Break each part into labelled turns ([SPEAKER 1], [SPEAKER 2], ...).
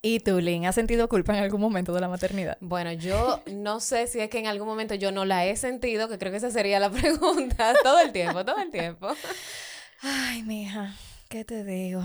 [SPEAKER 1] ¿Y tú, Lynn, has sentido culpa en algún momento de la maternidad?
[SPEAKER 2] Bueno, yo no sé si es que en algún momento yo no la he sentido, que creo que esa sería la pregunta. Todo el tiempo, todo el tiempo.
[SPEAKER 1] Ay, mija, ¿qué te digo?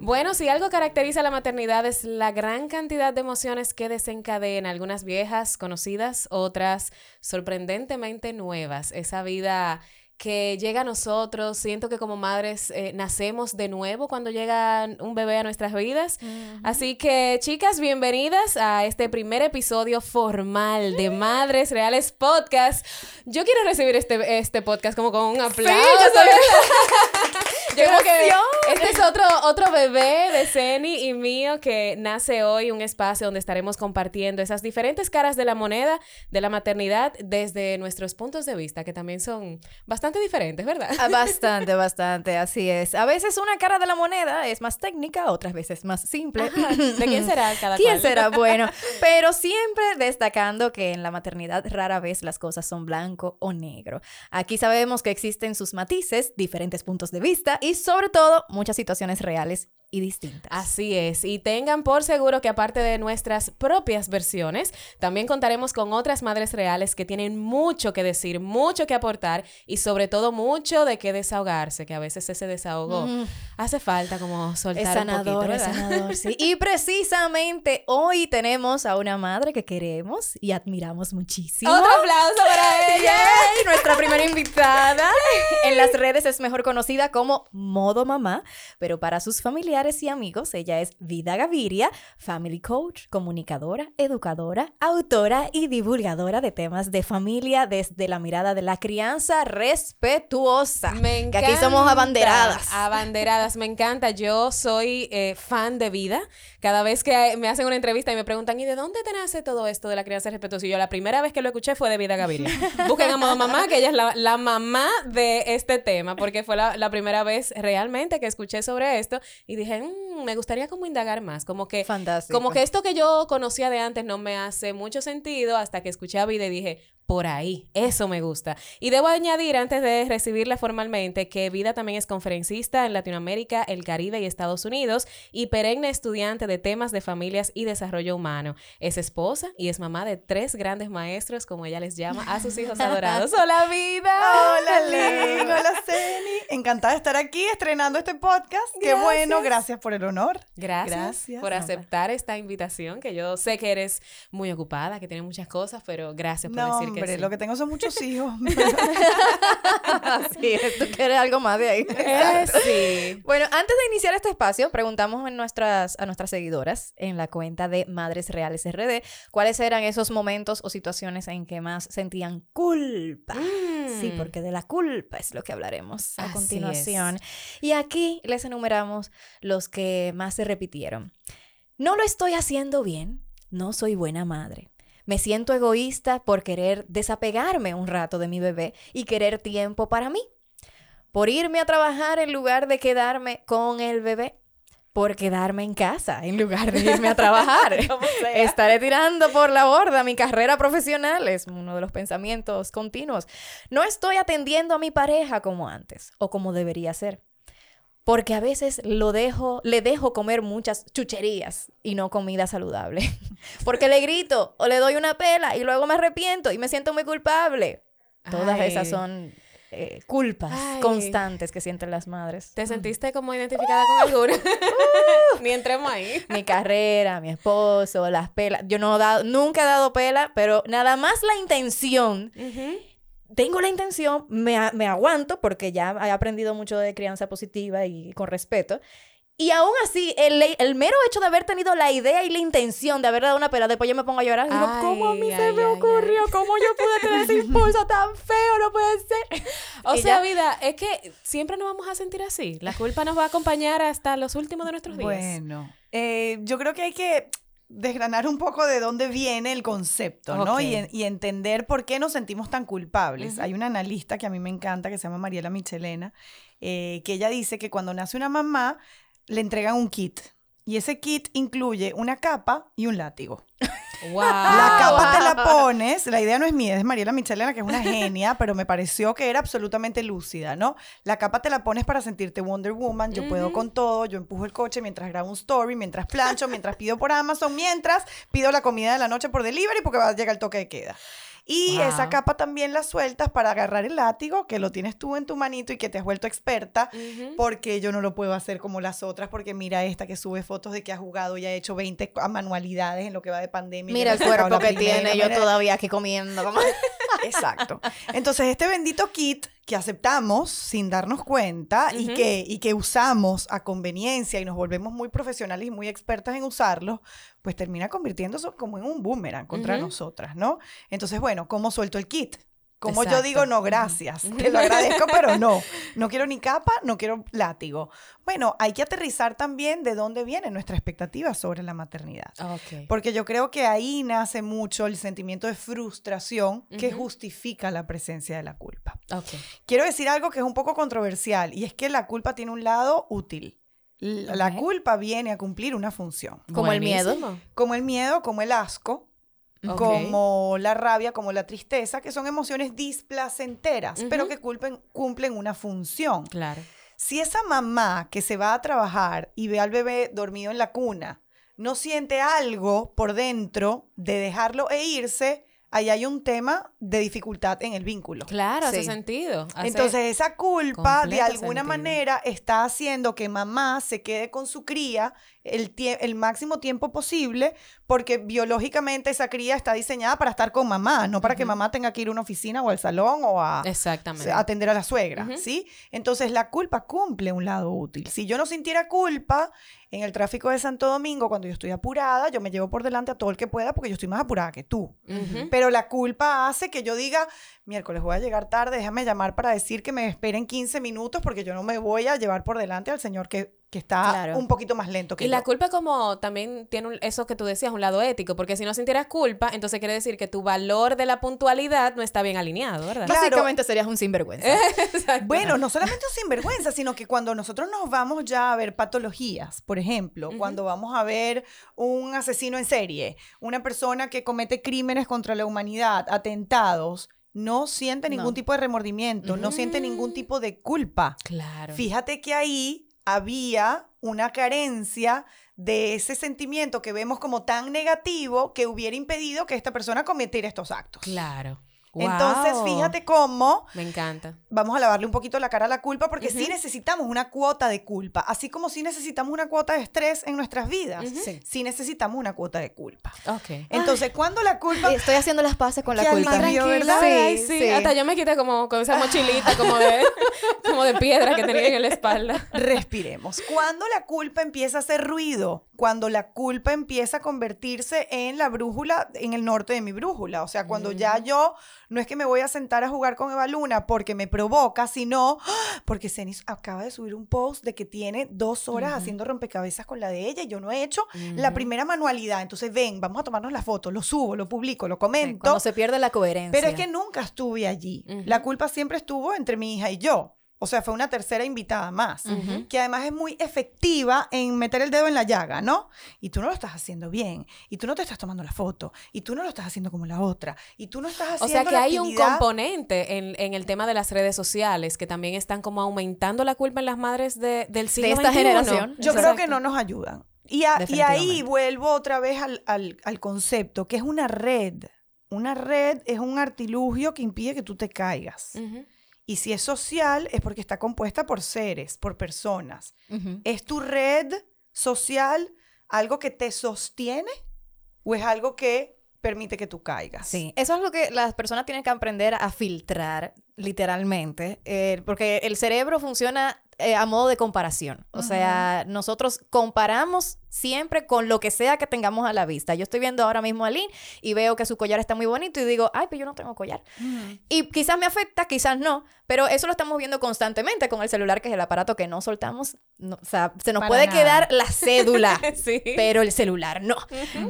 [SPEAKER 2] Bueno, si algo caracteriza la maternidad es la gran cantidad de emociones que desencadena, algunas viejas, conocidas, otras sorprendentemente nuevas. Esa vida que llega a nosotros, siento que como madres eh, nacemos de nuevo cuando llega un bebé a nuestras vidas. Así que chicas, bienvenidas a este primer episodio formal de Madres Reales Podcast. Yo quiero recibir este, este podcast como con un aplauso. Yo creo que este es otro, otro bebé de Ceni y mío que nace hoy, un espacio donde estaremos compartiendo esas diferentes caras de la moneda de la maternidad desde nuestros puntos de vista, que también son bastante diferentes, ¿verdad?
[SPEAKER 1] Ah, bastante, bastante, así es. A veces una cara de la moneda es más técnica, otras veces más simple.
[SPEAKER 2] ¿De quién será cada
[SPEAKER 1] ¿Quién será? Bueno, pero siempre destacando que en la maternidad rara vez las cosas son blanco o negro. Aquí sabemos que existen sus matices, diferentes puntos de vista y sobre todo muchas situaciones reales y distintas.
[SPEAKER 2] Así es, y tengan por seguro que aparte de nuestras propias versiones, también contaremos con otras madres reales que tienen mucho que decir, mucho que aportar y sobre todo mucho de qué desahogarse, que a veces ese desahogo mm. hace falta como soltar
[SPEAKER 1] es sanador,
[SPEAKER 2] un
[SPEAKER 1] poquito, es sanador, sí. Y precisamente hoy tenemos a una madre que queremos y admiramos muchísimo.
[SPEAKER 2] Otro aplauso para ella.
[SPEAKER 1] Nuestra primera invitada en las redes es mejor conocida como Modo Mamá, pero para sus familiares y amigos. Ella es Vida Gaviria, family coach, comunicadora, educadora, autora y divulgadora de temas de familia desde la mirada de la crianza respetuosa.
[SPEAKER 2] Me encanta.
[SPEAKER 1] Que aquí somos abanderadas.
[SPEAKER 2] Abanderadas, me encanta. Yo soy eh, fan de Vida. Cada vez que me hacen una entrevista y me preguntan, ¿y de dónde te nace todo esto de la crianza respetuosa? Y yo la primera vez que lo escuché fue de Vida Gaviria. Busquen a Mamá, que ella es la, mamá de este tema, porque fue la, la primera vez realmente que escuché sobre esto y dije, Mm, me gustaría como indagar más, como que, como que esto que yo conocía de antes no me hace mucho sentido hasta que escuché a Vida y dije, por ahí. Eso me gusta. Y debo añadir, antes de recibirla formalmente, que Vida también es conferencista en Latinoamérica, el Caribe y Estados Unidos y perenne estudiante de temas de familias y desarrollo humano. Es esposa y es mamá de tres grandes maestros, como ella les llama, a sus hijos adorados. ¡Hola, Vida!
[SPEAKER 3] ¡Hola, Lynn! ¡Hola, Ceni! Encantada de estar aquí estrenando este podcast. ¡Qué bueno! Gracias por el honor.
[SPEAKER 2] Gracias, por aceptar esta invitación, que yo sé que eres muy ocupada, que tienes muchas cosas, pero gracias por decir que
[SPEAKER 3] lo que tengo son muchos hijos.
[SPEAKER 1] sí, tú quieres algo más de ahí.
[SPEAKER 2] Eh, sí.
[SPEAKER 1] Bueno, antes de iniciar este espacio, preguntamos en nuestras, a nuestras seguidoras en la cuenta de Madres Reales RD cuáles eran esos momentos o situaciones en que más sentían culpa. Sí, mm. porque de la culpa es lo que hablaremos a continuación. Y aquí les enumeramos los que más se repitieron. No lo estoy haciendo bien, no soy buena madre. Me siento egoísta por querer desapegarme un rato de mi bebé y querer tiempo para mí. Por irme a trabajar en lugar de quedarme con el bebé. Por quedarme en casa en lugar de irme a trabajar. Estaré tirando por la borda mi carrera profesional. Es uno de los pensamientos continuos. No estoy atendiendo a mi pareja como antes o como debería ser porque a veces lo dejo, le dejo comer muchas chucherías y no comida saludable. porque le grito o le doy una pela y luego me arrepiento y me siento muy culpable. Todas esas son eh, culpas constantes que sienten las madres.
[SPEAKER 2] ¿Te sentiste como identificada con alguna? Ni entremos ahí.
[SPEAKER 1] Mi carrera, mi esposo, las pelas. Yo no he dado, nunca he dado pela, pero nada más la intención tengo la intención, me, aguanto porque ya he aprendido mucho de crianza positiva y con respeto. Y aún así, el, el, mero hecho de haber tenido la idea y la intención de haber dado una pela, después yo me pongo a llorar. Y digo, ¿cómo a mí se me ocurrió? ¿Cómo yo pude tener ese impulso tan feo? No puede ser.
[SPEAKER 2] O sea, vida, es que siempre nos vamos a sentir así. La culpa nos va a acompañar hasta los últimos de nuestros días.
[SPEAKER 3] Bueno, eh, yo creo que hay que desgranar un poco de dónde viene el concepto, ¿no? Y, en- y entender por qué nos sentimos tan culpables. Hay una analista que a mí me encanta, que se llama Mariela Michelena, eh, que ella dice que cuando nace una mamá, le entregan un kit. Y ese kit incluye una capa y un látigo.
[SPEAKER 2] Wow.
[SPEAKER 3] La capa te la pones, la idea no es mía, es Mariela Michelena, que es una genia, pero me pareció que era absolutamente lúcida, ¿no? La capa te la pones para sentirte Wonder Woman, yo puedo con todo, yo empujo el coche mientras grabo un story, mientras plancho, mientras pido por Amazon, mientras pido la comida de la noche por delivery porque va a llegar el toque de queda. Y esa capa también la sueltas para agarrar el látigo, que lo tienes tú en tu manito y que te has vuelto experta, porque yo no lo puedo hacer como las otras, porque mira esta que sube fotos de que ha jugado y ha hecho 20 co- manualidades en lo que va de pandemia.
[SPEAKER 1] Mira el cuerpo que
[SPEAKER 3] primera,
[SPEAKER 1] tiene yo todavía aquí comiendo.
[SPEAKER 3] Exacto. Entonces, este bendito kit que aceptamos sin darnos cuenta y, que, y que usamos a conveniencia y nos volvemos muy profesionales y muy expertas en usarlo, pues termina convirtiéndose como en un boomerang contra nosotras, ¿no? Entonces, bueno, ¿cómo suelto el kit? Como yo
[SPEAKER 2] Exacto.
[SPEAKER 3] digo, no, gracias. Te lo agradezco, pero no. No quiero ni capa, no quiero látigo. Bueno, hay que aterrizar también de dónde viene nuestra expectativa sobre la maternidad.
[SPEAKER 2] Ok.
[SPEAKER 3] Porque yo creo que ahí nace mucho el sentimiento de frustración que
[SPEAKER 2] Ujú.
[SPEAKER 3] justifica la presencia de la culpa.
[SPEAKER 2] Ok.
[SPEAKER 3] Quiero decir algo que es un poco controversial y es que la culpa tiene un lado útil. La
[SPEAKER 1] Ok.
[SPEAKER 3] culpa viene a cumplir una función.
[SPEAKER 1] Como el miedo.
[SPEAKER 3] Como el miedo, como el asco, Como la rabia, como la tristeza, que son emociones displacenteras, pero que culpen- cumplen una función.
[SPEAKER 2] Claro.
[SPEAKER 3] Si esa mamá que se va a trabajar y ve al bebé dormido en la cuna no siente algo por dentro de dejarlo e irse, ahí hay un tema de dificultad en el vínculo.
[SPEAKER 2] Claro, hace
[SPEAKER 1] Sí.
[SPEAKER 2] sentido. Hace-
[SPEAKER 3] Entonces esa culpa de alguna
[SPEAKER 2] sentido.
[SPEAKER 3] manera está haciendo que mamá se quede con su cría el, el máximo tiempo posible porque biológicamente esa cría está diseñada para estar con mamá, no para que mamá tenga que ir a una oficina o al salón o a,
[SPEAKER 2] Exactamente.
[SPEAKER 3] atender a la suegra. ¿sí? Entonces la culpa cumple un lado útil. Si yo no sintiera culpa en el tráfico de Santo Domingo cuando yo estoy apurada, yo me llevo por delante a todo el que pueda porque yo estoy más apurada que tú. Pero la culpa hace que yo diga, miércoles voy a llegar tarde, déjame llamar para decir que me esperen 15 minutos porque yo no me voy a llevar por delante al señor que, que está
[SPEAKER 1] Claro.
[SPEAKER 3] un poquito más lento que
[SPEAKER 2] Y la culpa como también tiene un- eso que tú decías, un lado ético, porque si no sintieras culpa, entonces quiere decir que tu valor de la puntualidad no está bien alineado, ¿verdad?
[SPEAKER 3] Claro.
[SPEAKER 1] Básicamente serías un sinvergüenza.
[SPEAKER 2] Exacto.
[SPEAKER 3] Bueno, no solamente un sinvergüenza, sino que cuando nosotros nos vamos ya a ver patologías, por ejemplo, cuando vamos a ver un asesino en serie, una persona que comete crímenes contra la humanidad, atentados, no siente ningún
[SPEAKER 1] No.
[SPEAKER 3] tipo de remordimiento, no siente ningún
[SPEAKER 2] Mm.
[SPEAKER 3] tipo de culpa.
[SPEAKER 2] Claro.
[SPEAKER 3] Fíjate que ahí había una carencia de ese sentimiento que vemos como tan negativo que hubiera impedido que esta persona cometiera estos actos.
[SPEAKER 2] Claro.
[SPEAKER 3] Entonces, fíjate cómo
[SPEAKER 2] Me encanta.
[SPEAKER 3] vamos a lavarle un poquito la cara a la culpa porque sí
[SPEAKER 2] Ujú.
[SPEAKER 3] necesitamos una cuota de culpa, así como sí necesitamos una cuota de estrés en nuestras vidas,
[SPEAKER 2] Ujú.
[SPEAKER 1] Sí.
[SPEAKER 3] sí necesitamos una cuota de culpa.
[SPEAKER 2] Ok.
[SPEAKER 3] Entonces, cuando la culpa...
[SPEAKER 1] Estoy haciendo las paces con la culpa.
[SPEAKER 3] alivio, ¿verdad?
[SPEAKER 1] Sí,
[SPEAKER 2] Ay, sí,
[SPEAKER 1] sí.
[SPEAKER 2] Hasta yo me quité como con esa mochilita como de, como de piedra que tenía en la espalda.
[SPEAKER 3] Respiremos. Cuando la culpa empieza a hacer ruido, cuando la culpa empieza a convertirse en la brújula, en el norte de mi brújula, o sea, cuando ya yo no es que me voy a sentar a jugar con Eva Luna porque me provoca, sino ¡ah! porque Cenis acaba de subir un post de que tiene dos horas haciendo rompecabezas con la de ella y yo no he hecho la primera manualidad. Entonces, ven, vamos a tomarnos la foto, lo subo, lo publico, lo
[SPEAKER 1] Sí,
[SPEAKER 3] comento.
[SPEAKER 1] Cuando se pierde la coherencia.
[SPEAKER 3] Pero es que nunca estuve allí. La culpa siempre estuvo entre mi hija y yo. O sea, fue una tercera invitada más, que además es muy efectiva en meter el dedo en la llaga, ¿no? Y tú no lo estás haciendo bien, y tú no te estás tomando la foto, y tú no lo estás haciendo como la otra, y tú no estás haciendo
[SPEAKER 2] O sea que
[SPEAKER 3] la
[SPEAKER 2] hay un componente en, en el tema de las redes sociales que también están como aumentando la culpa en las madres de, del siglo
[SPEAKER 1] esta
[SPEAKER 2] XXI.
[SPEAKER 1] generación.
[SPEAKER 3] Yo creo que no nos ayudan. Y, a- y ahí vuelvo otra vez al, al- al concepto, que es una red. Una red es un artilugio que impide que tú te caigas.
[SPEAKER 2] Ujú.
[SPEAKER 3] Y si es social, es porque está compuesta por seres, por personas. ¿Es tu red social algo que te sostiene o es algo que permite que tú caigas?
[SPEAKER 1] Sí, eso es lo que las personas tienen que aprender a filtrar, literalmente, eh, porque el cerebro funciona eh, a modo de comparación. O sea, nosotros comparamos Siempre con lo que sea que tengamos a la vista. Yo estoy viendo ahora mismo a Lynn y veo que su collar está muy bonito y digo, ay, pero yo no tengo collar. Y quizás me afecta, quizás no, pero eso lo estamos viendo constantemente con el celular, que es el aparato que no soltamos. No, o sea, se nos
[SPEAKER 3] Para
[SPEAKER 1] puede
[SPEAKER 3] nada.
[SPEAKER 1] quedar la cédula,
[SPEAKER 2] Sí.
[SPEAKER 1] pero el celular no.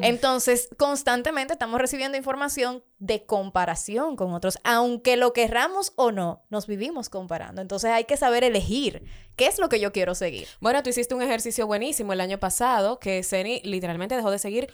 [SPEAKER 1] Entonces, constantemente estamos recibiendo información de comparación con otros, aunque lo querramos o no, nos vivimos comparando. Entonces, hay que saber elegir qué es lo que yo quiero seguir.
[SPEAKER 2] Bueno, tú hiciste un ejercicio buenísimo el año pasado que Ceni literalmente dejó de seguir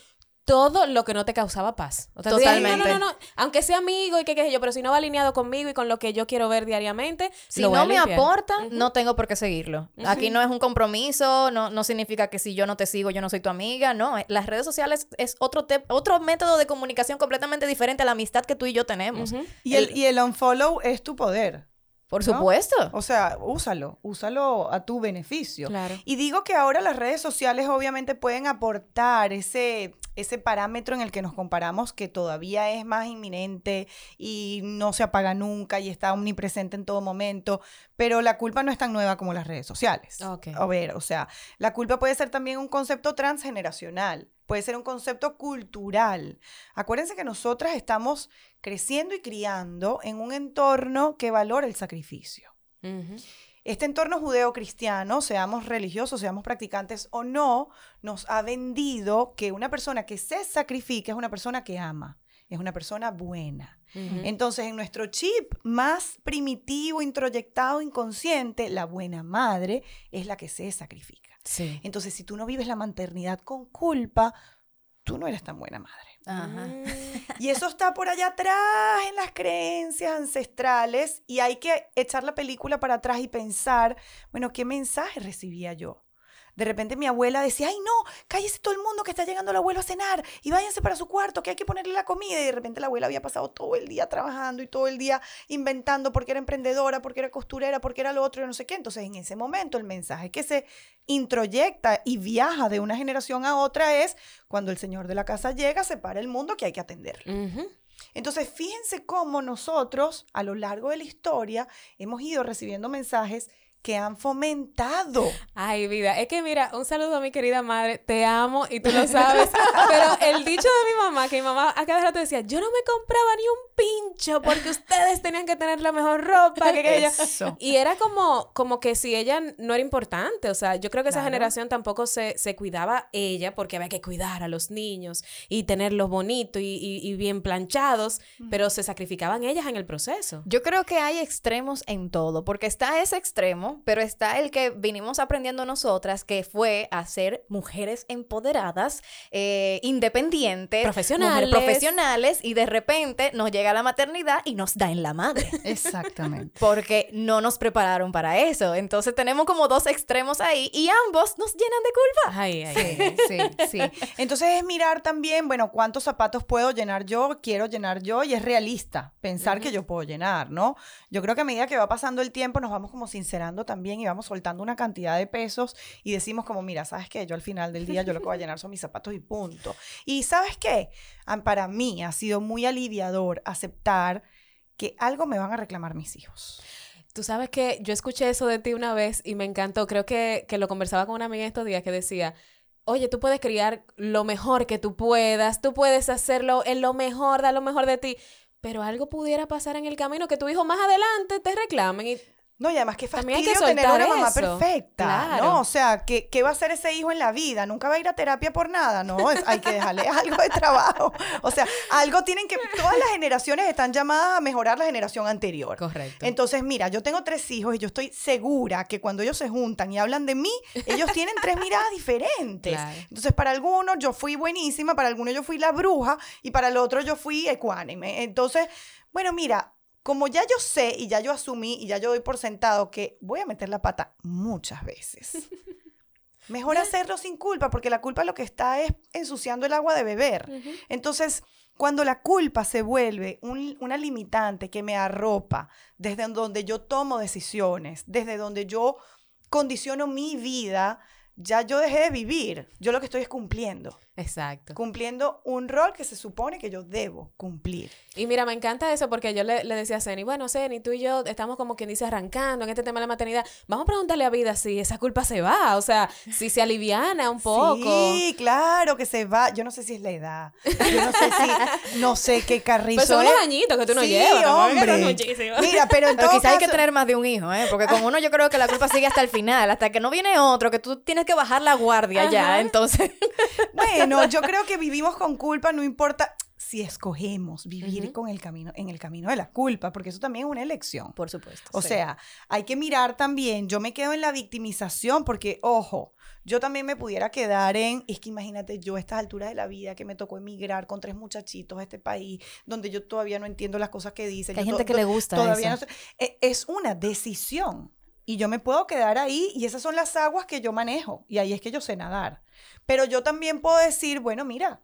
[SPEAKER 2] todo lo que no te causaba paz. O sea,
[SPEAKER 1] Totalmente.
[SPEAKER 2] No, no, no, no. Aunque sea amigo y qué sé yo, pero si no va alineado conmigo y con lo que yo quiero ver diariamente,
[SPEAKER 1] Si
[SPEAKER 2] lo voy
[SPEAKER 1] no
[SPEAKER 2] a
[SPEAKER 1] me aporta, no tengo por qué seguirlo. Aquí no es un compromiso, no, no significa que si yo no te sigo, yo no soy tu amiga. No, eh, las redes sociales es otro, te- otro método de comunicación completamente diferente a la amistad que tú y yo tenemos.
[SPEAKER 3] Y el, y el unfollow es tu poder.
[SPEAKER 1] Por
[SPEAKER 3] ¿no?
[SPEAKER 1] supuesto.
[SPEAKER 3] O sea, úsalo, úsalo a tu beneficio.
[SPEAKER 2] Claro.
[SPEAKER 3] Y digo que ahora las redes sociales obviamente pueden aportar ese, ese parámetro en el que nos comparamos que todavía es más inminente y no se apaga nunca y está omnipresente en todo momento, pero la culpa no es tan nueva como las redes sociales.
[SPEAKER 2] Ok.
[SPEAKER 3] A ver, o sea, la culpa puede ser también un concepto transgeneracional, puede ser un concepto cultural. Acuérdense que nosotras estamos creciendo y criando en un entorno que valora el sacrificio. Este entorno judeo-cristiano, seamos religiosos, seamos practicantes o no, nos ha vendido que una persona que se sacrifica es una persona que ama, es una persona buena. Entonces, en nuestro chip más primitivo, introyectado, inconsciente, la buena madre es la que se sacrifica.
[SPEAKER 2] Sí.
[SPEAKER 3] Entonces, si tú no vives la maternidad con culpa, tú no eres tan buena madre.
[SPEAKER 1] Ajá.
[SPEAKER 2] Mm.
[SPEAKER 3] Y eso está por allá atrás en las creencias ancestrales y hay que echar la película para atrás y pensar, bueno, ¿qué mensaje recibía yo? De repente mi abuela decía, ay no, cállese todo el mundo que está llegando el abuelo a cenar y váyanse para su cuarto que hay que ponerle la comida. Y de repente la abuela había pasado todo el día trabajando y todo el día inventando porque era emprendedora, porque era costurera, porque era lo otro y no sé qué. Entonces en ese momento el mensaje que se introyecta y viaja de una generación a otra es cuando el señor de la casa llega, se para el mundo que hay que atenderlo.
[SPEAKER 2] Ujú.
[SPEAKER 3] Entonces, fíjense cómo nosotros a lo largo de la historia hemos ido recibiendo mensajes que han fomentado.
[SPEAKER 2] Ay, vida, es que mira, un saludo a mi querida madre, te amo y tú lo sabes. Pero el dicho de mi mamá, que mi mamá a cada rato decía, yo no me compraba ni un pincho porque ustedes tenían que tener la mejor ropa, que aquello.
[SPEAKER 3] Eso.
[SPEAKER 2] Y era como, como que si ella no era importante, o sea, yo creo que esa generación tampoco se, se cuidaba ella porque había que cuidar a los niños y tenerlos bonitos y, y- y bien planchados, pero se sacrificaban ellas en el proceso.
[SPEAKER 1] Yo creo que hay extremos en todo, porque está ese extremo, pero está el que vinimos aprendiendo nosotras, que fue a ser mujeres empoderadas, eh, independientes,
[SPEAKER 2] Profesionales.
[SPEAKER 1] profesionales, y de repente nos llega la maternidad y nos da en la madre.
[SPEAKER 3] Exactamente.
[SPEAKER 1] Porque no nos prepararon para eso. Entonces tenemos como dos extremos ahí y ambos nos llenan de culpa.
[SPEAKER 2] Ay, ay.
[SPEAKER 3] Sí, sí, sí. Entonces es mirar también, bueno, cuántos zapatos puedo llenar yo, quiero llenar yo, y es realista pensar que yo puedo llenar, ¿no? Yo creo que a medida que va pasando el tiempo nos vamos como sincerando también y vamos soltando una cantidad de pesos y decimos como, mira, ¿sabes qué? Yo al final del día yo lo que voy a llenar son mis zapatos y punto. Y ¿sabes qué? Para mí ha sido muy aliviador aceptar que algo me van a reclamar mis hijos.
[SPEAKER 2] Tú sabes que yo escuché eso de ti una vez y me encantó. Creo que, que lo conversaba con una amiga estos días que decía, oye, tú puedes criar lo mejor que tú puedas, tú puedes hacerlo en lo mejor, dar lo mejor de ti, pero algo pudiera pasar en el camino que tu hijo más adelante te reclamen y
[SPEAKER 3] No, y además qué
[SPEAKER 2] También hay
[SPEAKER 3] fastidio
[SPEAKER 2] que
[SPEAKER 3] tener una mamá
[SPEAKER 2] eso.
[SPEAKER 3] perfecta,
[SPEAKER 2] Claro.
[SPEAKER 3] ¿no? O sea, ¿qué, ¿qué va a hacer ese hijo en la vida? Nunca va a ir a terapia por nada, ¿no? Es- hay que dejarle algo de trabajo. O sea, algo tienen que... Todas las generaciones están llamadas a mejorar la generación anterior.
[SPEAKER 2] Correcto.
[SPEAKER 3] Entonces, mira, yo tengo tres hijos y yo estoy segura que cuando ellos se juntan y hablan de mí, ellos tienen tres miradas diferentes.
[SPEAKER 2] Claro.
[SPEAKER 3] Entonces, para algunos yo fui buenísima, para algunos yo fui la bruja y para el otro yo fui ecuánime. Entonces, bueno, mira, como ya yo sé y ya yo asumí y ya yo doy por sentado que voy a meter la pata muchas veces. Mejor hacerlo sin culpa, porque la culpa lo que está es ensuciando el agua de beber. Entonces, cuando la culpa se vuelve un- una limitante que me arropa desde donde yo tomo decisiones, desde donde yo condiciono mi vida, ya yo dejé de vivir. Yo lo que estoy es cumpliendo.
[SPEAKER 2] Exacto.
[SPEAKER 3] cumpliendo un rol que se supone que yo debo cumplir.
[SPEAKER 2] Y mira, me encanta eso porque yo le, le decía a Ceni, bueno, Ceni, tú y yo estamos como quien dice arrancando en este tema de la maternidad. Vamos a preguntarle a Vida si esa culpa se va, o sea, si se aliviana un poco.
[SPEAKER 3] Sí, claro que se va. Yo no sé si es la edad. Yo no sé si, no sé qué carrizo
[SPEAKER 2] Pues son
[SPEAKER 3] es.
[SPEAKER 2] unos añitos que tú no
[SPEAKER 3] Sí,
[SPEAKER 2] llevas.
[SPEAKER 3] hombre.
[SPEAKER 2] no.
[SPEAKER 3] Mira, pero en
[SPEAKER 1] Pero
[SPEAKER 3] todo
[SPEAKER 1] quizá hay que tener más de un hijo, ¿eh? Porque con uno yo creo que la culpa sigue hasta el final, hasta que no viene otro, que tú tienes que bajar la guardia ya, entonces...
[SPEAKER 3] Bueno, yo creo que vivimos con culpa, no importa si escogemos vivir con el camino, en el camino de la culpa, porque eso también es una elección.
[SPEAKER 1] Por supuesto.
[SPEAKER 3] O
[SPEAKER 1] sí.
[SPEAKER 3] sea, hay que mirar también, yo me quedo en la victimización porque, ojo, yo también me pudiera quedar en, es que imagínate yo a estas alturas de la vida que me tocó emigrar con tres muchachitos a este país, donde yo todavía no entiendo las cosas que dicen.
[SPEAKER 1] Que hay
[SPEAKER 3] yo
[SPEAKER 1] gente que le gusta
[SPEAKER 3] todavía
[SPEAKER 1] eso.
[SPEAKER 3] no. E- Es una decisión. Y yo me puedo quedar ahí y esas son las aguas que yo manejo. Y ahí es que yo sé nadar. Pero yo también puedo decir, bueno, mira,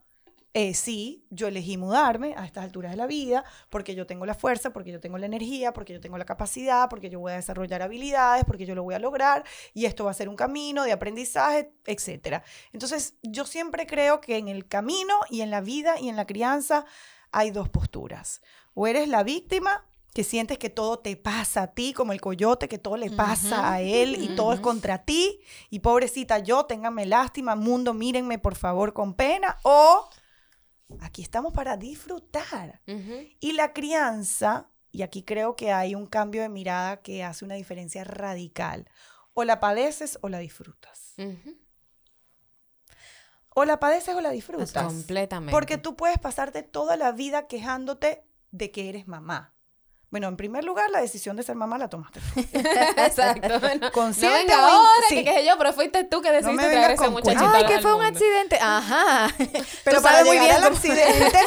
[SPEAKER 3] eh, sí, yo elegí mudarme a estas alturas de la vida porque yo tengo la fuerza, porque yo tengo la energía, porque yo tengo la capacidad, porque yo voy a desarrollar habilidades, porque yo lo voy a lograr y esto va a ser un camino de aprendizaje, etcétera. Entonces, yo siempre creo que en el camino y en la vida y en la crianza hay dos posturas. O eres la víctima que sientes que todo te pasa a ti, como el coyote, que todo le pasa a él y todo es contra ti, y pobrecita yo, ténganme lástima, mundo, mírenme por favor con pena, o aquí estamos para disfrutar. Y la crianza, y aquí creo que hay un cambio de mirada que hace una diferencia radical, o la padeces o la disfrutas. O la padeces o la
[SPEAKER 1] Pues
[SPEAKER 3] disfrutas.
[SPEAKER 2] Completamente.
[SPEAKER 3] Porque tú puedes pasarte toda la vida quejándote de que eres mamá. Bueno, en primer lugar, la decisión de ser mamá la tomaste.
[SPEAKER 2] Exacto. No, no venga ahora,
[SPEAKER 3] sí.
[SPEAKER 2] que qué sé yo, pero fuiste tú que decidiste
[SPEAKER 3] me
[SPEAKER 2] traer ese muchachito.
[SPEAKER 1] Ay, que fue un accidente. Ajá.
[SPEAKER 3] Pero para
[SPEAKER 1] muy
[SPEAKER 3] llegar
[SPEAKER 1] bien
[SPEAKER 3] al accidente,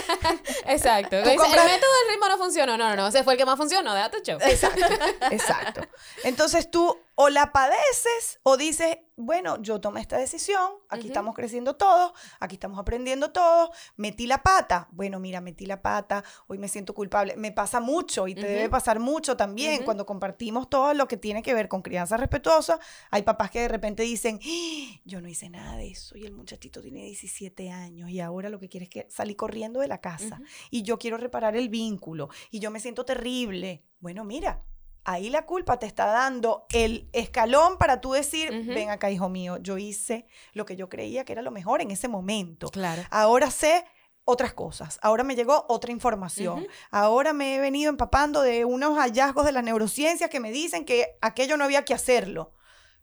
[SPEAKER 2] Exacto.
[SPEAKER 3] Compras-
[SPEAKER 2] El método del ritmo no funcionó. No, no, no. Ese fue el que más funcionó. Déjate show.
[SPEAKER 3] Exacto, exacto. Entonces tú o la padeces o dices, bueno, yo tomé esta decisión, aquí estamos creciendo todos, aquí estamos aprendiendo todos, metí la pata, bueno, mira, metí la pata, hoy me siento culpable, me pasa mucho y te debe pasar mucho también cuando compartimos todo lo que tiene que ver con crianza respetuosa, hay papás que de repente dicen, "Ah, yo no hice nada de eso y el muchachito tiene 17 años y ahora lo que quiere es que salir corriendo de la casa y yo quiero reparar el vínculo y yo me siento terrible. Bueno, mira, ahí la culpa te está dando el escalón para tú decir, ven acá, hijo mío, yo hice lo que yo creía que era lo mejor en ese momento.
[SPEAKER 2] Claro.
[SPEAKER 3] Ahora sé otras cosas, ahora me llegó otra información, ahora me he venido empapando de unos hallazgos de las neurociencias que me dicen que aquello no había que hacerlo.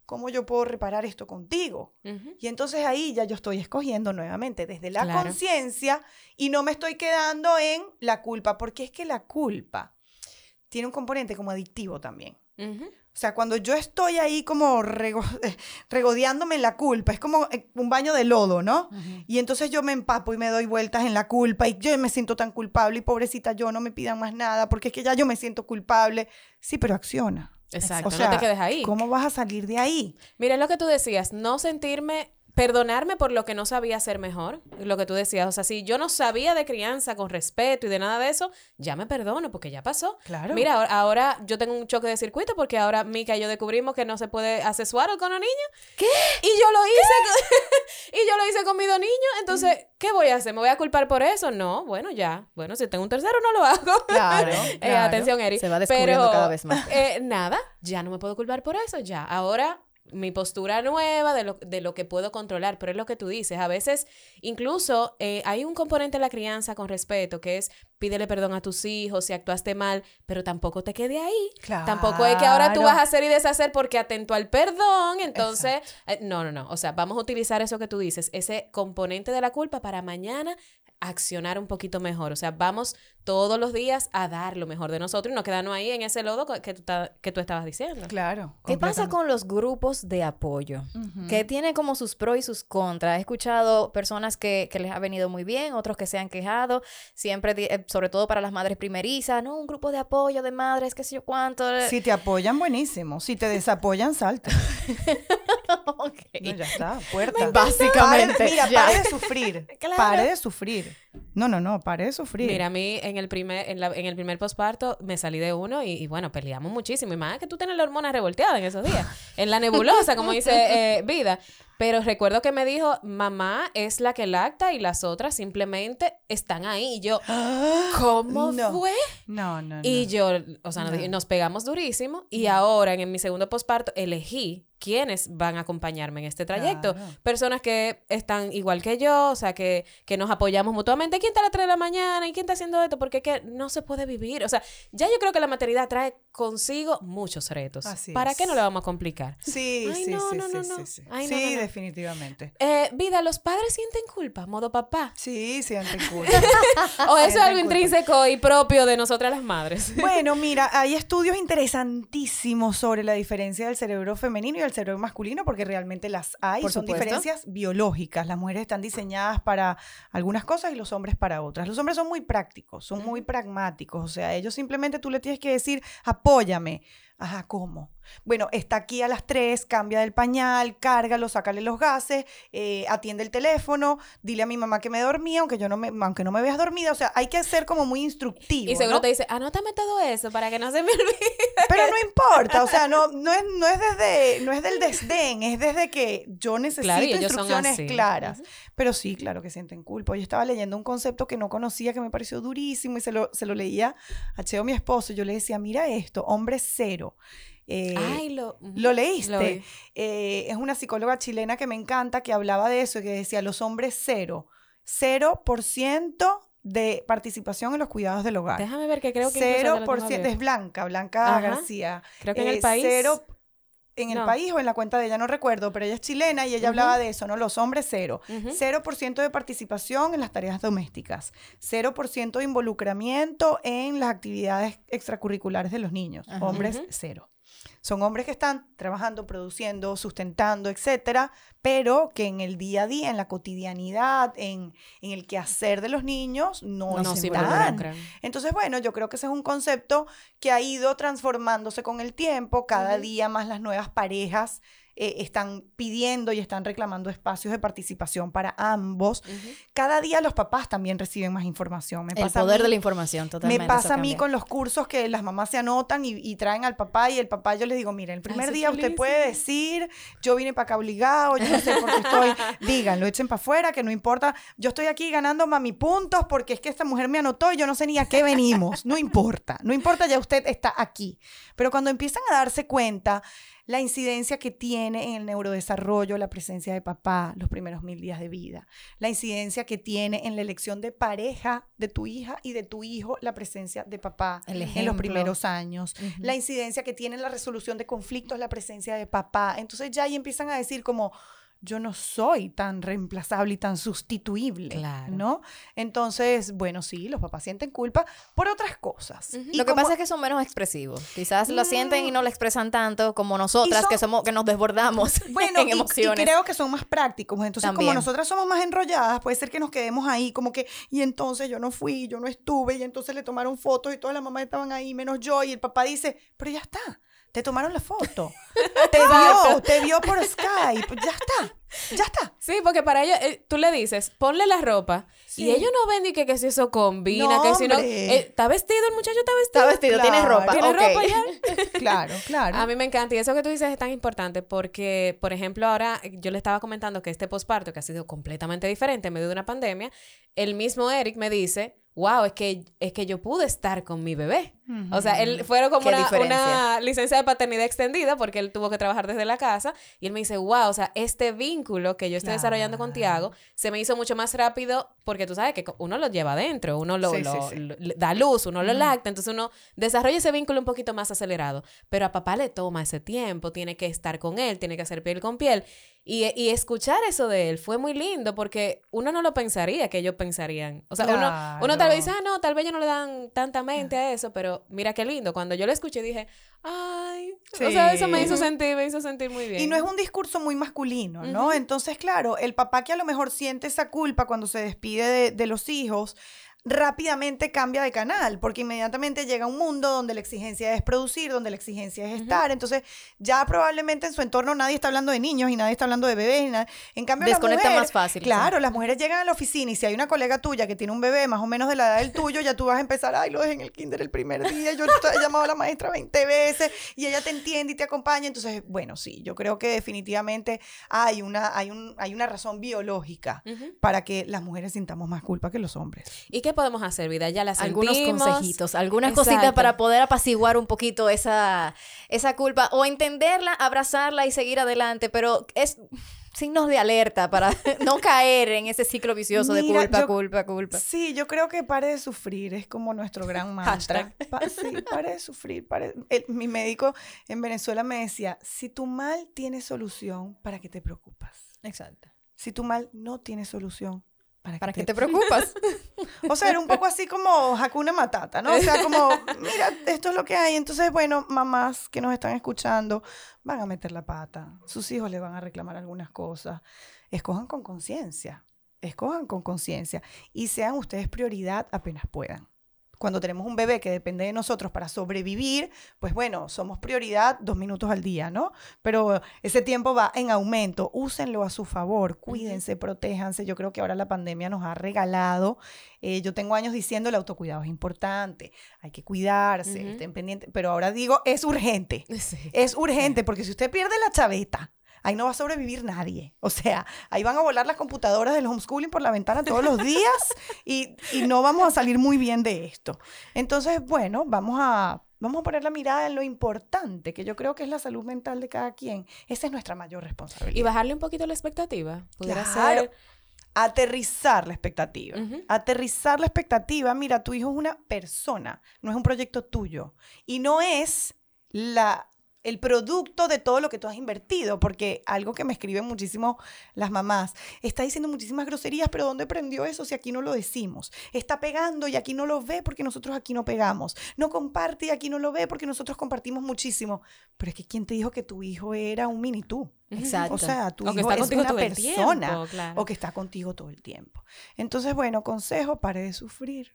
[SPEAKER 3] ¿Cómo yo puedo reparar esto contigo? Y entonces ahí ya yo estoy escogiendo nuevamente desde la
[SPEAKER 2] Claro.
[SPEAKER 3] conciencia y no me estoy quedando en la culpa, porque es que la culpa tiene un componente como adictivo también. O sea, cuando yo estoy ahí como rego- regodeándome en la culpa, es como eh, un baño de lodo, ¿no? Y entonces yo me empapo y me doy vueltas en la culpa y yo me siento tan culpable y pobrecita yo, no me pidan más nada porque es que ya yo me siento culpable. Sí, pero acciona.
[SPEAKER 2] Exacto.
[SPEAKER 3] O sea,
[SPEAKER 2] no te quedes ahí.
[SPEAKER 3] ¿cómo vas a salir de ahí?
[SPEAKER 2] Mira, lo que tú decías, no sentirme, perdonarme por lo que no sabía hacer mejor, lo que tú decías, o sea, si yo no sabía de crianza con respeto y de nada de eso, ya me perdono porque ya pasó.
[SPEAKER 3] Claro.
[SPEAKER 2] Mira, ahora, ahora yo tengo un choque de circuito porque ahora Mika y yo descubrimos que no se puede swaddle con los niños. ¿Qué? Y yo lo hice, y yo lo hice con mis dos niños, entonces, ¿qué voy a hacer? ¿Me voy a culpar por eso? No, bueno, ya. Bueno, si tengo un tercero no lo hago.
[SPEAKER 3] Claro,
[SPEAKER 2] Eh,
[SPEAKER 3] claro.
[SPEAKER 2] atención, Eri.
[SPEAKER 1] Se va descubriendo
[SPEAKER 2] Pero,
[SPEAKER 1] cada vez más.
[SPEAKER 2] eh, nada, ya no me puedo culpar por eso, ya. Ahora mi postura nueva de lo, de lo que puedo controlar, pero es lo que tú dices. A veces, incluso, eh, hay un componente de la crianza con respeto, que es pídele perdón a tus hijos si actuaste mal, pero tampoco te quede ahí. Tampoco es que ahora tú vas a hacer y deshacer porque atento al perdón, entonces, eh, no, no, no. O sea, vamos a utilizar eso que tú dices, ese componente de la culpa para mañana accionar un poquito mejor. O sea, vamos todos los días a dar lo mejor de nosotros y no quedarnos ahí en ese lodo que tú, que tú estabas diciendo.
[SPEAKER 3] Claro.
[SPEAKER 1] ¿Qué pasa con los grupos de apoyo? Que tiene como sus pros y sus contras. He escuchado personas que, que les ha venido muy bien, otros que se han quejado, siempre, eh, sobre todo para las madres primerizas, ¿no? Un grupo de apoyo de madres, qué sé yo cuánto.
[SPEAKER 3] Si te apoyan, buenísimo. Si te desapoyan, salta.
[SPEAKER 1] Ok.
[SPEAKER 3] No, ya está, puerta.
[SPEAKER 1] Básicamente,
[SPEAKER 3] Pare- mira,
[SPEAKER 1] ya.
[SPEAKER 3] pare de sufrir.
[SPEAKER 2] Claro.
[SPEAKER 3] Pare de sufrir. No, no, no, pare de sufrir.
[SPEAKER 2] Mira, a mí en el primer, en, la- en el primer posparto me salí de uno y, y bueno, peleamos muchísimo. Y más que tú tienes la hormona revolteada en esos días, en la nebulosa, como dice eh, Vida. Pero recuerdo que me dijo, mamá es la que lacta y las otras simplemente están ahí. Y yo, ¿cómo
[SPEAKER 3] No.
[SPEAKER 2] fue?
[SPEAKER 3] No, no, no.
[SPEAKER 2] Y yo, o sea, nos,
[SPEAKER 3] No.
[SPEAKER 2] nos pegamos durísimo y ahora en, mi segundo posparto elegí quiénes van a acompañarme en este trayecto.
[SPEAKER 3] Claro.
[SPEAKER 2] Personas que están igual que yo, o sea, que, que nos apoyamos mutuamente. ¿Quién está a las 3 de la mañana? ¿Y quién está haciendo esto? Porque es que no se puede vivir. O sea, ya yo creo que la maternidad trae consigo muchos retos.
[SPEAKER 3] Así
[SPEAKER 2] ¿Para
[SPEAKER 3] es.
[SPEAKER 2] qué no le vamos a complicar?
[SPEAKER 3] Sí,
[SPEAKER 2] Ay,
[SPEAKER 3] sí,
[SPEAKER 2] no,
[SPEAKER 3] sí,
[SPEAKER 2] no,
[SPEAKER 3] sí,
[SPEAKER 2] no,
[SPEAKER 3] sí.
[SPEAKER 2] Ay.
[SPEAKER 3] Definitivamente.
[SPEAKER 2] Eh, vida, ¿los padres sienten culpa? Modo papá.
[SPEAKER 3] Sí, sienten culpa.
[SPEAKER 2] ¿O eso es algo
[SPEAKER 3] culpa.
[SPEAKER 2] intrínseco y propio de nosotras las madres?
[SPEAKER 3] Bueno, mira, hay estudios interesantísimos sobre la diferencia del cerebro femenino y el cerebro masculino, porque realmente las hay.
[SPEAKER 1] Por
[SPEAKER 3] Son
[SPEAKER 1] supuesto.
[SPEAKER 3] diferencias biológicas. Las mujeres están diseñadas para algunas cosas y los hombres para otras. Los hombres son muy prácticos, son muy pragmáticos. O sea, ellos simplemente tú le tienes que decir, apóyame. Ajá, ¿cómo? Bueno, está aquí a las 3, cambia del pañal, cárgalo, sácale los gases, eh, atiende el teléfono, dile a mi mamá que me dormía, aunque yo no me, aunque no me veas dormida. O sea, hay que ser como muy instructivo.
[SPEAKER 2] Y seguro
[SPEAKER 3] ¿no?
[SPEAKER 2] te dice, anótame todo eso para que no se me olvide.
[SPEAKER 3] Pero no importa, o sea, no, no, es, no es desde, no es del desdén, es desde que yo necesito
[SPEAKER 2] Claro,
[SPEAKER 3] instrucciones claras. Pero sí, claro que sienten culpa. Yo estaba leyendo un concepto que no conocía, que me pareció durísimo, y se lo, se lo leía a Cheo, mi esposo. Yo le decía, mira esto, hombre cero. Eh,
[SPEAKER 2] Ay, lo...
[SPEAKER 3] ¿Lo leíste?
[SPEAKER 2] Lo.
[SPEAKER 3] Eh, es una psicóloga chilena que me encanta, que hablaba de eso, y que decía, los hombres cero. Cero por ciento de participación en los cuidados del hogar.
[SPEAKER 2] Déjame ver que creo que
[SPEAKER 3] Cero por ciento. Es. Blanca, Blanca
[SPEAKER 2] Ajá.
[SPEAKER 3] García.
[SPEAKER 2] Creo que en
[SPEAKER 3] Eh,
[SPEAKER 2] el país...
[SPEAKER 3] Cero en el
[SPEAKER 2] No.
[SPEAKER 3] país o en la cuenta de ella, no recuerdo, pero ella es chilena y ella hablaba de eso, ¿no? Los hombres cero.
[SPEAKER 2] Ujú.
[SPEAKER 3] 0% de participación en las tareas domésticas. 0% de involucramiento en las actividades extracurriculares de los niños. Hombres cero. Son hombres que están trabajando, produciendo, sustentando, etcétera, pero que en el día a día, en la cotidianidad, en, en el quehacer de los niños, no,
[SPEAKER 2] No se involucran.
[SPEAKER 3] Entonces, bueno, yo creo que ese es un concepto que ha ido transformándose con el tiempo. Cada día más las nuevas parejas eh, están pidiendo y están reclamando espacios de participación para ambos. Cada día los papás también reciben más información. Me
[SPEAKER 1] El
[SPEAKER 3] pasa
[SPEAKER 1] poder
[SPEAKER 3] mí-
[SPEAKER 1] de la información, totalmente.
[SPEAKER 3] me pasa a mí con los cursos que las mamás se anotan y, y traen al papá y el papá yo les digo, mire, el primer día usted puede decir, yo vine para acá obligado, yo no sé por qué estoy, díganlo, echen para afuera, que no importa, yo estoy aquí ganando mami puntos porque es que esta mujer me anotó y yo no sé ni a qué venimos, no importa, no importa, ya usted está aquí. Pero cuando empiezan a darse cuenta la incidencia que tiene en el neurodesarrollo la presencia de papá los primeros mil días de vida, la incidencia que tiene en la elección de pareja de tu hija y de tu hijo la presencia de papá en los primeros años, la incidencia que tiene en la resolución de conflictos la presencia de papá. Entonces ya ahí empiezan a decir como yo no soy tan reemplazable y tan sustituible,
[SPEAKER 2] Claro.
[SPEAKER 3] ¿no? Entonces, bueno, sí, los papás sienten culpa por otras cosas. Y
[SPEAKER 1] Lo que pasa es que son menos expresivos. Quizás lo sienten y
[SPEAKER 3] Mm.
[SPEAKER 1] no lo expresan tanto como nosotras,
[SPEAKER 3] son-
[SPEAKER 1] que somos que nos desbordamos
[SPEAKER 3] Bueno,
[SPEAKER 1] en
[SPEAKER 3] y- y,
[SPEAKER 1] emociones.
[SPEAKER 3] creo que son más prácticos. Entonces, como nosotras somos más enrolladas, puede ser que nos quedemos ahí, como que, y entonces yo no fui, yo no estuve, y entonces le tomaron fotos y todas las mamás estaban ahí, menos yo, y el papá dice, pero ya está, te tomaron la foto, te vio, te vio por Skype, ya está, ya está.
[SPEAKER 2] Sí, porque para ellos, eh, tú le dices, ponle la ropa,
[SPEAKER 3] Sí.
[SPEAKER 2] y ellos no ven ni que, que si eso combina,
[SPEAKER 3] No,
[SPEAKER 2] que si no... eh, ¿Está vestido el muchacho? ¿Está vestido?
[SPEAKER 1] Está vestido, tiene ropa.
[SPEAKER 2] ¿Tiene ropa ya?
[SPEAKER 3] Claro, claro.
[SPEAKER 2] A mí me encanta y eso que tú dices es tan importante porque, por ejemplo, ahora eh, yo le estaba comentando que este posparto, que ha sido completamente diferente en medio de una pandemia, el mismo Eric me dice, wow, es que, es que yo pude estar con mi bebé. O sea, él fueron como una, una licencia de paternidad extendida porque él tuvo que trabajar desde la casa y él me dice, wow, o sea, este vínculo que yo estoy desarrollando con Tiago se me hizo mucho más rápido porque tú sabes que uno lo lleva adentro, uno lo,
[SPEAKER 3] Sí, sí,
[SPEAKER 2] lo-
[SPEAKER 3] sí.
[SPEAKER 2] lo- le da luz, uno lo lacta, entonces uno desarrolla ese vínculo un poquito más acelerado. Pero a papá le toma ese tiempo, tiene que estar con él, tiene que hacer piel con piel. Y, y escuchar eso de él fue muy lindo porque uno no lo pensaría que ellos pensarían. O sea, uno, uno tal vez dice, ah, no, tal vez ellos no le dan tanta mente a eso, pero mira qué lindo. Cuando yo lo escuché dije, ay, o sea, eso me hizo sentir, me hizo sentir muy bien.
[SPEAKER 3] Y no es un discurso muy masculino, ¿no? Entonces, claro, el papá que a lo mejor siente esa culpa cuando se despide de, de los hijos, rápidamente cambia de canal, porque inmediatamente llega un mundo donde la exigencia es producir, donde la exigencia es estar. Entonces, ya probablemente en su entorno nadie está hablando de niños y nadie está hablando de bebés. En cambio, las
[SPEAKER 1] Desconecta
[SPEAKER 3] mujeres-
[SPEAKER 1] más fácil,
[SPEAKER 3] Claro, las mujeres llegan a la oficina y si hay una colega tuya que tiene un bebé más o menos de la edad del tuyo, ya tú vas a empezar, ay, lo dejé en el kinder el primer día, yo he llamado a la maestra 20 veces y ella te entiende y te acompaña. Entonces, bueno, sí, yo creo que definitivamente hay una, hay un, hay una razón biológica para que las mujeres sintamos más culpa que los hombres.
[SPEAKER 2] ¿Y qué podemos hacer, vida? Ya la
[SPEAKER 1] algunos consejitos, algunas
[SPEAKER 2] Exacto.
[SPEAKER 1] cositas para poder apaciguar un poquito esa, esa culpa o entenderla, abrazarla y seguir adelante, pero es signos de alerta para no caer en ese ciclo vicioso de culpa,
[SPEAKER 3] yo-
[SPEAKER 1] culpa, culpa.
[SPEAKER 3] Sí, yo creo que pare de sufrir, es como nuestro gran mantra. Pa- sí, pare de sufrir. pare- el- mi médico en Venezuela me decía, si tu mal tiene solución, ¿para qué te preocupas?
[SPEAKER 1] Exacto.
[SPEAKER 3] Si tu mal no tiene solución, ¿para qué
[SPEAKER 1] ¿Para
[SPEAKER 3] te
[SPEAKER 1] qué te preocupas?
[SPEAKER 3] O sea, era un poco así como Hakuna Matata, ¿no? O sea, como, mira, esto es lo que hay. Entonces, bueno, mamás que nos están escuchando van a meter la pata. Sus hijos le van a reclamar algunas cosas. Escojan con conciencia. Escojan con conciencia. Y sean ustedes prioridad apenas puedan. Cuando tenemos un bebé que depende de nosotros para sobrevivir, pues bueno, somos prioridad dos minutos al día, ¿no? Pero ese tiempo va en aumento. Úsenlo a su favor. Cuídense, protéjanse. Yo creo que ahora la pandemia nos ha regalado eh, yo tengo años diciendo el autocuidado es importante, hay que cuidarse,
[SPEAKER 2] Ujú.
[SPEAKER 3] estén pendientes, pero ahora digo, es urgente,
[SPEAKER 2] Sí.
[SPEAKER 3] es urgente, porque si usted pierde la chaveta, ahí no va a sobrevivir nadie. O sea, ahí van a volar las computadoras del homeschooling por la ventana todos los días y, y no vamos a salir muy bien de esto. Entonces, bueno, vamos a... Vamos a poner la mirada en lo importante, que yo creo que es la salud mental de cada quien. Esa es nuestra mayor responsabilidad.
[SPEAKER 2] Y bajarle un poquito la expectativa. Pudiera
[SPEAKER 3] Claro.
[SPEAKER 2] ser.
[SPEAKER 3] aterrizar la expectativa. Aterrizar la expectativa. Mira, tu hijo es una persona, no es un proyecto tuyo. Y no es la, el producto de todo lo que tú has invertido, porque algo que me escriben muchísimo las mamás, está diciendo muchísimas groserías, pero ¿dónde prendió eso si aquí no lo decimos? Está pegando y aquí no lo ve porque nosotros aquí no pegamos. No comparte y aquí no lo ve porque nosotros compartimos muchísimo. Pero es que ¿quién te dijo que tu hijo era un mini tú?
[SPEAKER 1] Exacto.
[SPEAKER 3] O sea, tu
[SPEAKER 2] O
[SPEAKER 3] hijo es una persona
[SPEAKER 2] tiempo, claro.
[SPEAKER 3] o que está contigo todo el tiempo. Entonces, bueno, consejo, pare de sufrir.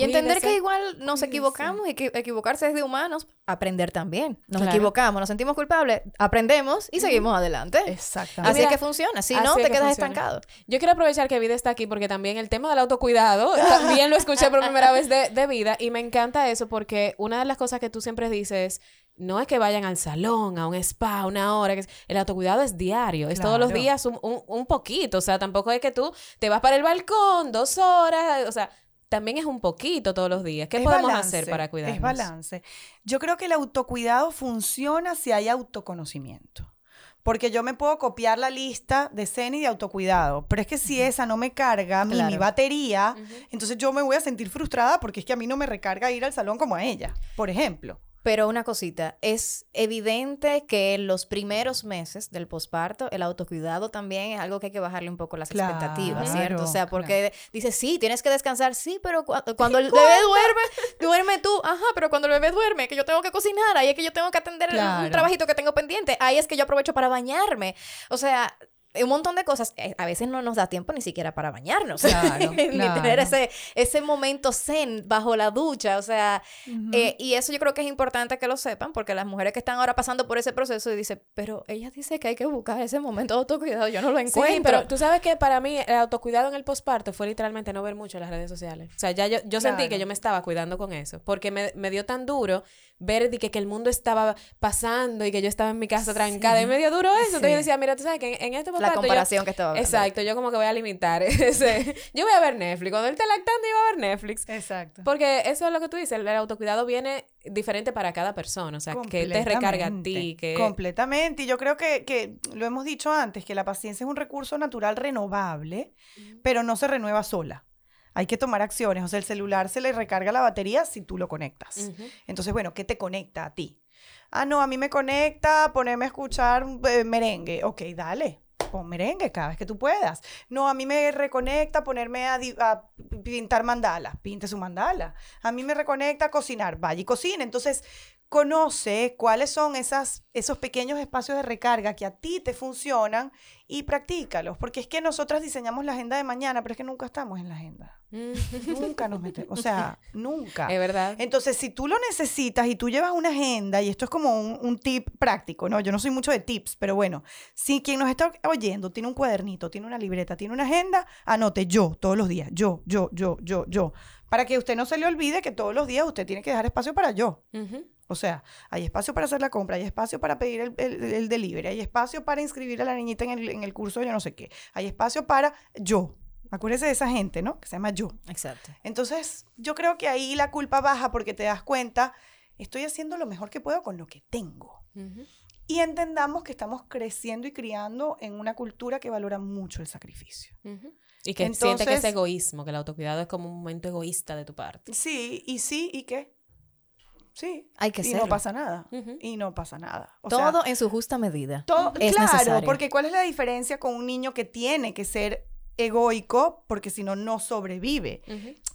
[SPEAKER 1] Y entender que igual nos equivocamos y que equivocarse es de humanos, aprender también. Nos
[SPEAKER 2] Claro.
[SPEAKER 1] equivocamos, nos sentimos culpables, aprendemos y seguimos adelante.
[SPEAKER 3] Exactamente.
[SPEAKER 1] Así
[SPEAKER 2] Mira,
[SPEAKER 1] es que funciona, si no te
[SPEAKER 2] que
[SPEAKER 1] quedas
[SPEAKER 2] funciona.
[SPEAKER 1] estancado.
[SPEAKER 2] Yo quiero aprovechar que Vida está aquí porque también el tema del autocuidado también lo escuché por primera vez de, de Vida y me encanta eso porque una de las cosas que tú siempre dices no es que vayan al salón, a un spa, una hora, que es- el autocuidado es diario, es todos los
[SPEAKER 3] Claro.
[SPEAKER 2] días un, un- un poquito, o sea, tampoco es que tú te vas para el balcón dos horas, o sea, también es un poquito todos los días. ¿Qué
[SPEAKER 3] Es
[SPEAKER 2] podemos
[SPEAKER 3] balance,
[SPEAKER 2] hacer para cuidarnos?
[SPEAKER 3] Es balance. Yo creo que el autocuidado funciona si hay autoconocimiento. Porque yo me puedo copiar la lista de CENI de autocuidado, pero es que si esa no me carga mi, mi
[SPEAKER 1] Claro.
[SPEAKER 3] batería, entonces yo me voy a sentir frustrada porque es que a mí no me recarga ir al salón como a ella, por ejemplo.
[SPEAKER 1] Pero una cosita, es evidente que en los primeros meses del posparto, el autocuidado también es algo que hay que bajarle un poco las
[SPEAKER 3] Claro,
[SPEAKER 1] expectativas, ¿cierto? O sea,
[SPEAKER 3] claro.
[SPEAKER 1] porque dice, sí, tienes que descansar, sí, pero cu- cuando el bebé duerme, duerme tú, ajá, pero cuando el bebé duerme, que yo tengo que cocinar, ahí es que yo tengo que atender
[SPEAKER 3] Claro.
[SPEAKER 1] un trabajito que tengo pendiente, ahí es que yo aprovecho para bañarme. O sea, un montón de cosas. Eh, A veces no nos da tiempo ni siquiera para bañarnos.
[SPEAKER 3] Claro,
[SPEAKER 1] ni
[SPEAKER 3] claro.
[SPEAKER 1] tener ese, ese momento zen bajo la ducha. O sea, eh, y eso yo creo que es importante que lo sepan, porque las mujeres que están ahora pasando por ese proceso y dicen, pero ella dice que hay que buscar ese momento de autocuidado, yo no lo encuentro.
[SPEAKER 2] Sí, pero tú sabes que para mí el autocuidado en el posparto fue literalmente no ver mucho las redes sociales. O sea, ya yo, yo sentí que yo me estaba cuidando con eso, porque me, me dio tan duro ver de que, que el mundo estaba pasando y que yo estaba en mi casa trancada. Y me dio duro eso. Entonces
[SPEAKER 3] Sí.
[SPEAKER 2] yo decía, mira, tú sabes que en, en este
[SPEAKER 1] la
[SPEAKER 2] posparto yo-
[SPEAKER 1] comparación que estaba.
[SPEAKER 2] Exacto, yo como que voy a limitar ese... Yo voy a ver Netflix. Cuando él esté lactando, yo voy a ver Netflix.
[SPEAKER 3] Exacto.
[SPEAKER 2] Porque eso es lo que tú dices, el autocuidado viene diferente para cada persona. O sea, que te recarga a ti, que...
[SPEAKER 3] Completamente. Y yo creo que, que lo hemos dicho antes, que la paciencia es un recurso natural renovable, pero no se renueva sola. Hay que tomar acciones. O sea, el celular se le recarga la batería si tú lo conectas. Entonces, bueno, ¿qué te conecta a ti? Ah, no, a mí me conecta ponerme a escuchar eh, merengue. Ok, dale. Pon merengue cada vez que tú puedas. No, a mí me reconecta ponerme a, pintar mandalas. Pinte su mandala. A mí me reconecta cocinar. Vaya y cocine. Entonces, conoce cuáles son esas, esos pequeños espacios de recarga que a ti te funcionan y practícalos, porque es que nosotras diseñamos la agenda de mañana, pero es que nunca estamos en la agenda. nunca nos metemos, o sea, nunca.
[SPEAKER 2] Es verdad.
[SPEAKER 3] Entonces, si tú lo necesitas y tú llevas una agenda, y esto es como un, un tip práctico, ¿no? Yo no soy mucho de tips, pero bueno, si quien nos está oyendo tiene un cuadernito, tiene una libreta, tiene una agenda, anote yo todos los días, yo, yo, yo, yo, yo, para que usted no se le olvide que todos los días usted tiene que dejar espacio para yo. O sea, hay espacio para hacer la compra, hay espacio para pedir el, el, el delivery, hay espacio para inscribir a la niñita en el, en el curso de yo no sé qué, hay espacio para yo. Acuérdese de esa gente, ¿no? Que se llama yo.
[SPEAKER 1] Exacto.
[SPEAKER 3] Entonces, yo creo que ahí la culpa baja porque te das cuenta, estoy haciendo lo mejor que puedo con lo que tengo. Y entendamos que estamos creciendo y criando en una cultura que valora mucho el sacrificio.
[SPEAKER 2] Y que siente que es
[SPEAKER 3] Entonces-
[SPEAKER 2] egoísmo, que el autocuidado es como un momento egoísta de tu parte.
[SPEAKER 3] Sí, y sí, ¿y qué? Sí.
[SPEAKER 1] Hay que
[SPEAKER 3] y
[SPEAKER 1] serlo.
[SPEAKER 3] no pasa nada. Y no pasa nada. O sea,
[SPEAKER 1] Todo en su justa medida.
[SPEAKER 3] Todo,
[SPEAKER 1] es
[SPEAKER 3] claro,
[SPEAKER 1] necesario.
[SPEAKER 3] porque ¿cuál es la diferencia con un niño que tiene que ser egoico? Porque si no, no sobrevive.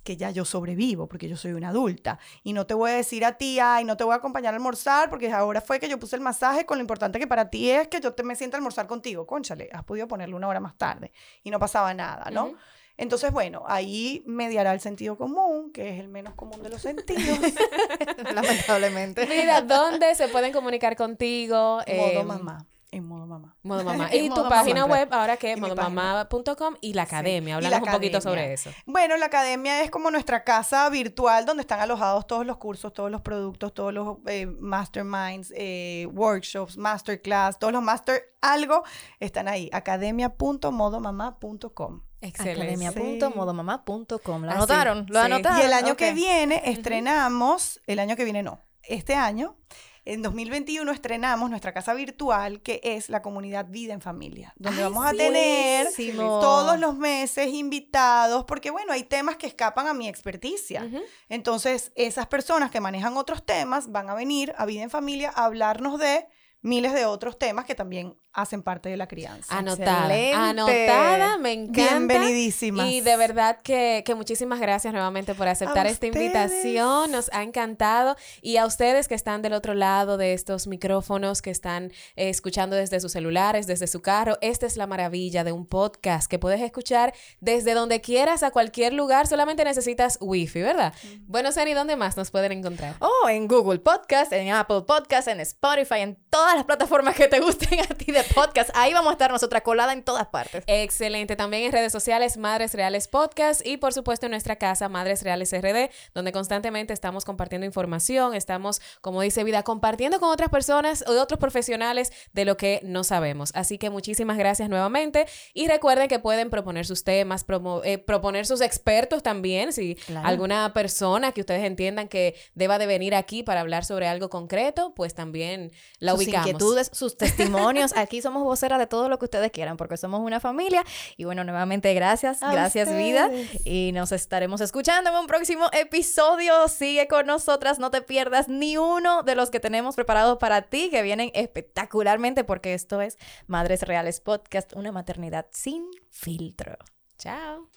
[SPEAKER 3] Que ya yo sobrevivo, porque yo soy una adulta. Y no te voy a decir a ti, ay, no te voy a acompañar a almorzar, porque ahora fue que yo puse el masaje con lo importante que para ti es que yo te me sienta a almorzar contigo. Conchale, has podido ponerlo una hora más tarde. Y no pasaba nada, ¿no? Entonces, bueno, ahí mediará el sentido común, que es el menos común de los sentidos.
[SPEAKER 1] Lamentablemente.
[SPEAKER 2] Mira, ¿dónde se pueden comunicar contigo?
[SPEAKER 3] modo
[SPEAKER 2] Em,
[SPEAKER 3] mamá. En modo mamá.
[SPEAKER 2] Modo mamá.
[SPEAKER 3] En
[SPEAKER 2] Y tu página
[SPEAKER 3] mamá.
[SPEAKER 2] web, ahora que es modomamá.com y la
[SPEAKER 3] Sí,
[SPEAKER 2] academia.
[SPEAKER 3] y
[SPEAKER 2] Hablamos
[SPEAKER 3] la
[SPEAKER 2] un poquito sobre eso.
[SPEAKER 3] Bueno, la academia es como nuestra casa virtual donde están alojados todos los cursos, todos los productos, todos los eh, masterminds, eh, workshops, masterclass, todos los master algo están ahí. academia.modomamá.com.
[SPEAKER 1] Academia.modomamá.com. ¿Lo
[SPEAKER 3] Así,
[SPEAKER 1] anotaron? ¿Lo
[SPEAKER 3] sí.
[SPEAKER 1] anotaron?
[SPEAKER 3] Y el año que viene estrenamos, el año que viene no, este año, en 2021 estrenamos nuestra casa virtual que es la comunidad Vida en Familia, donde
[SPEAKER 2] Ay,
[SPEAKER 3] vamos a tener
[SPEAKER 1] Buenísimo.
[SPEAKER 3] todos los meses invitados, porque bueno, hay temas que escapan a mi experticia. Entonces, esas personas que manejan otros temas van a venir a Vida en Familia a hablarnos de miles de otros temas que también hacen parte de la crianza.
[SPEAKER 2] Anotada.
[SPEAKER 1] Excelente.
[SPEAKER 2] Anotada, me encanta.
[SPEAKER 3] Bienvenidísimas.
[SPEAKER 2] Y de verdad que, que muchísimas gracias nuevamente por aceptar
[SPEAKER 3] A
[SPEAKER 2] esta
[SPEAKER 3] ustedes.
[SPEAKER 2] invitación. Nos ha encantado. Y a ustedes que están del otro lado de estos micrófonos, que están eh, escuchando desde sus celulares, desde su carro, esta es la maravilla de un podcast que puedes escuchar desde donde quieras, a cualquier lugar. Solamente necesitas wifi, ¿verdad? Bueno, Sani, ¿dónde más nos pueden encontrar?
[SPEAKER 1] Oh, en Google Podcast, en Apple Podcast, en Spotify, en todas las plataformas que te gusten a ti de podcast. Ahí vamos a estar nosotras colada en todas partes.
[SPEAKER 2] Excelente. También en redes sociales, Madres Reales Podcast y por supuesto en nuestra casa, Madres Reales RD, donde constantemente estamos compartiendo información, estamos, como dice Vida, compartiendo con otras personas o otros profesionales de lo que no sabemos. Así que muchísimas gracias nuevamente y recuerden que pueden proponer sus temas, promo- eh, proponer sus expertos también, si
[SPEAKER 1] Claro.
[SPEAKER 2] alguna persona que ustedes entiendan que deba de venir aquí para hablar sobre algo concreto, pues también la ubicamos.
[SPEAKER 1] inquietudes, sus testimonios. Aquí somos voceras de todo lo que ustedes quieran, porque somos una familia. Y bueno, nuevamente gracias,
[SPEAKER 3] A
[SPEAKER 1] gracias vida. Y nos estaremos escuchando en un próximo episodio. Sigue con nosotras, no te pierdas ni uno de los que tenemos preparados para ti, que vienen espectacularmente, porque esto es Madres Reales Podcast, una maternidad sin filtro.
[SPEAKER 2] Chao.